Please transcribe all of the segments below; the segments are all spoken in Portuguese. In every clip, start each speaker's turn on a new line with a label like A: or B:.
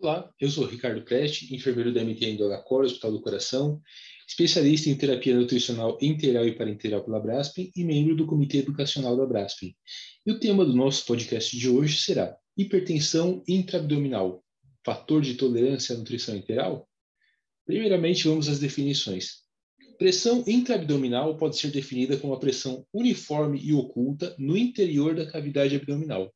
A: Olá, eu sou Ricardo Preste, enfermeiro da MTN do Agacor, Hospital do Coração, especialista em terapia nutricional integral e parenteral pela Braspen e membro do Comitê Educacional da Braspen. E o tema do nosso podcast de hoje será hipertensão intraabdominal, fator de tolerância à nutrição integral? Primeiramente, vamos às definições. Pressão intraabdominal pode ser definida como a pressão uniforme e oculta no interior da cavidade abdominal,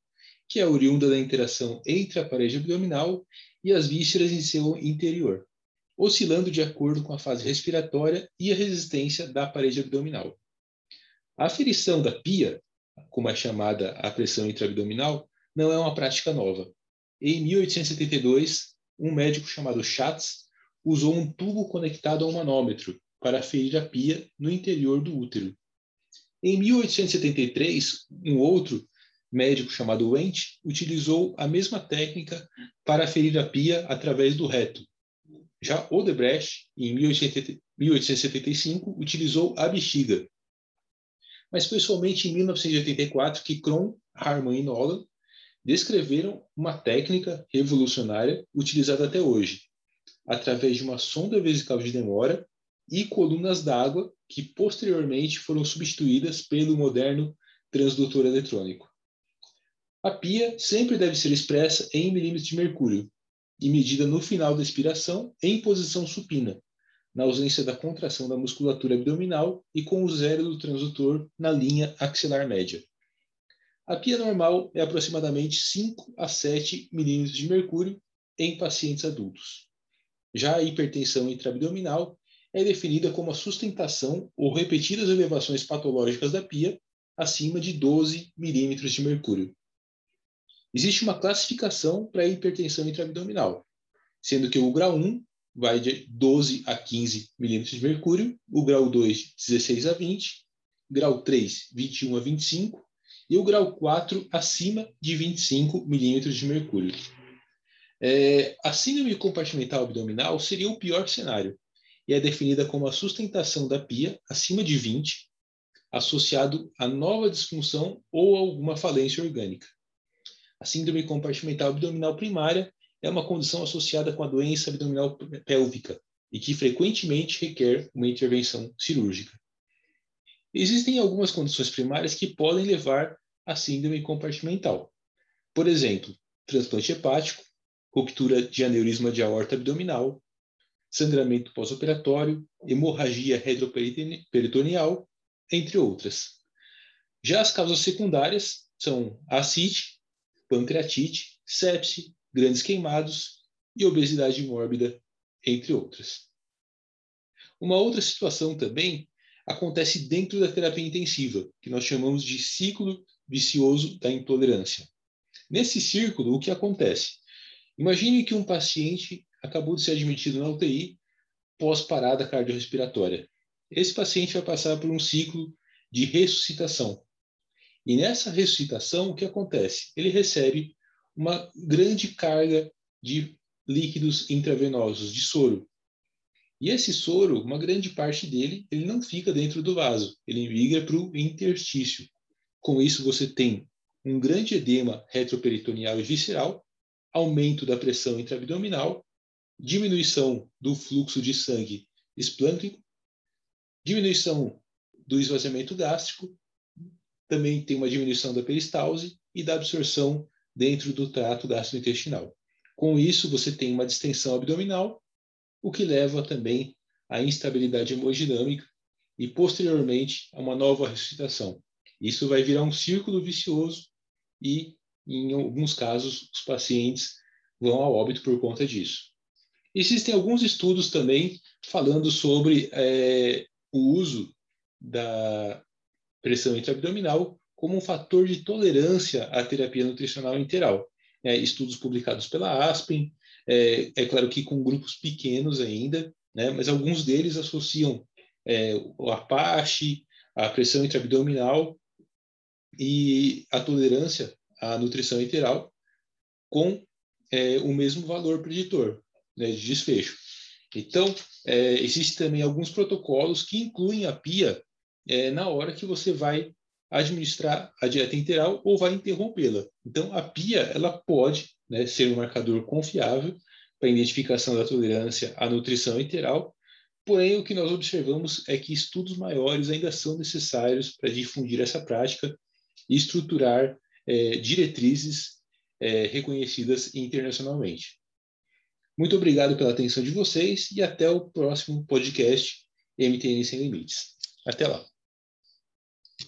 A: que é oriunda da interação entre a parede abdominal e as vísceras em seu interior, oscilando de acordo com a fase respiratória e a resistência da parede abdominal. A aferição da pia, como é chamada a pressão intraabdominal, não é uma prática nova. Em 1872, um médico chamado Schatz usou um tubo conectado a um manômetro para aferir a pia no interior do útero. Em 1873, um outro médico chamado Wendt utilizou a mesma técnica para aferir a pia através do reto. Já Odebrecht, em 1875, utilizou a bexiga. Mas foi somente em 1984 que Kron, Harman e Nolan descreveram uma técnica revolucionária utilizada até hoje, através de uma sonda vesical de demora e colunas d'água que posteriormente foram substituídas pelo moderno transdutor eletrônico. A pia sempre deve ser expressa em milímetros de mercúrio e medida no final da expiração em posição supina, na ausência da contração da musculatura abdominal e com o zero do transdutor na linha axilar média. A pia normal é aproximadamente 5 a 7 milímetros de mercúrio em pacientes adultos. Já a hipertensão intraabdominal é definida como a sustentação ou repetidas elevações patológicas da pia acima de 12 milímetros de mercúrio. Existe uma classificação para hipertensão intraabdominal, sendo que o grau 1 vai de 12 a 15 milímetros de mercúrio, o grau 2, 16 a 20, grau 3, 21 a 25 e o grau 4 acima de 25 milímetros de mercúrio. É, a síndrome compartimental abdominal seria o pior cenário e é definida como a sustentação da pia acima de 20, associado a nova disfunção ou alguma falência orgânica. A síndrome compartimental abdominal primária é uma condição associada com a doença abdominal pélvica e que frequentemente requer uma intervenção cirúrgica. Existem algumas condições primárias que podem levar à síndrome compartimental. Por exemplo, transplante hepático, ruptura de aneurisma de aorta abdominal, sangramento pós-operatório, hemorragia retroperitoneal, entre outras. Já as causas secundárias são ascite, pancreatite, sepse, grandes queimados e obesidade mórbida, entre outras. Uma outra situação também acontece dentro da terapia intensiva, que nós chamamos de ciclo vicioso da intolerância. Nesse círculo, o que acontece? Imagine que um paciente acabou de ser admitido na UTI pós-parada cardiorrespiratória. Esse paciente vai passar por um ciclo de ressuscitação, e nessa ressuscitação, o que acontece? Ele recebe uma grande carga de líquidos intravenosos, de soro. E esse soro, uma grande parte dele, ele não fica dentro do vaso, ele migra para o interstício. Com isso, você tem um grande edema retroperitoneal e visceral, aumento da pressão intraabdominal, diminuição do fluxo de sangue esplâncnico, diminuição do esvaziamento gástrico também tem uma diminuição da peristalse e da absorção dentro do trato gastrointestinal. Com isso, você tem uma distensão abdominal, o que leva também à instabilidade hemodinâmica e, posteriormente, a uma nova ressuscitação. Isso vai virar um círculo vicioso e, em alguns casos, os pacientes vão ao óbito por conta disso. Existem alguns estudos também falando sobre é, o uso da pressão intraabdominal como um fator de tolerância à terapia nutricional interal. É, estudos publicados pela Aspen, é, é, claro que com grupos pequenos ainda, né, mas alguns deles associam é, o Apache, a pressão intraabdominal e a tolerância à nutrição interal com é, o mesmo valor preditor né, de desfecho. Então, é, existem também alguns protocolos que incluem a PIA é, na hora que você vai administrar a dieta interal ou vai interrompê-la. Então, a PIA ela pode né, ser um marcador confiável para identificação da tolerância à nutrição enteral, porém o que nós observamos é que estudos maiores ainda são necessários para difundir essa prática e estruturar é, diretrizes é, reconhecidas internacionalmente. Muito obrigado pela atenção de vocês e até o próximo podcast MTN Sem Limites. Até lá!